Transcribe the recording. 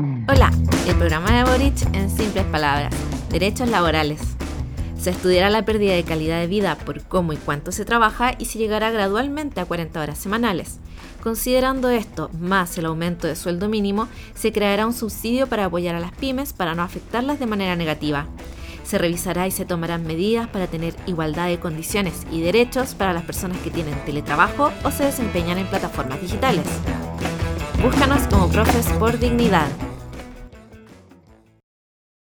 Hola, el programa de Boric en simples palabras, derechos laborales. Se estudiará la pérdida de calidad de vida por cómo y cuánto se trabaja y se llegará gradualmente a 40 horas semanales. Considerando esto, más el aumento de sueldo mínimo, se creará un subsidio para apoyar a las pymes para no afectarlas de manera negativa. Se revisará y se tomarán medidas para tener igualdad de condiciones y derechos para las personas que tienen teletrabajo o se desempeñan en plataformas digitales. Búscanos como Profes por Dignidad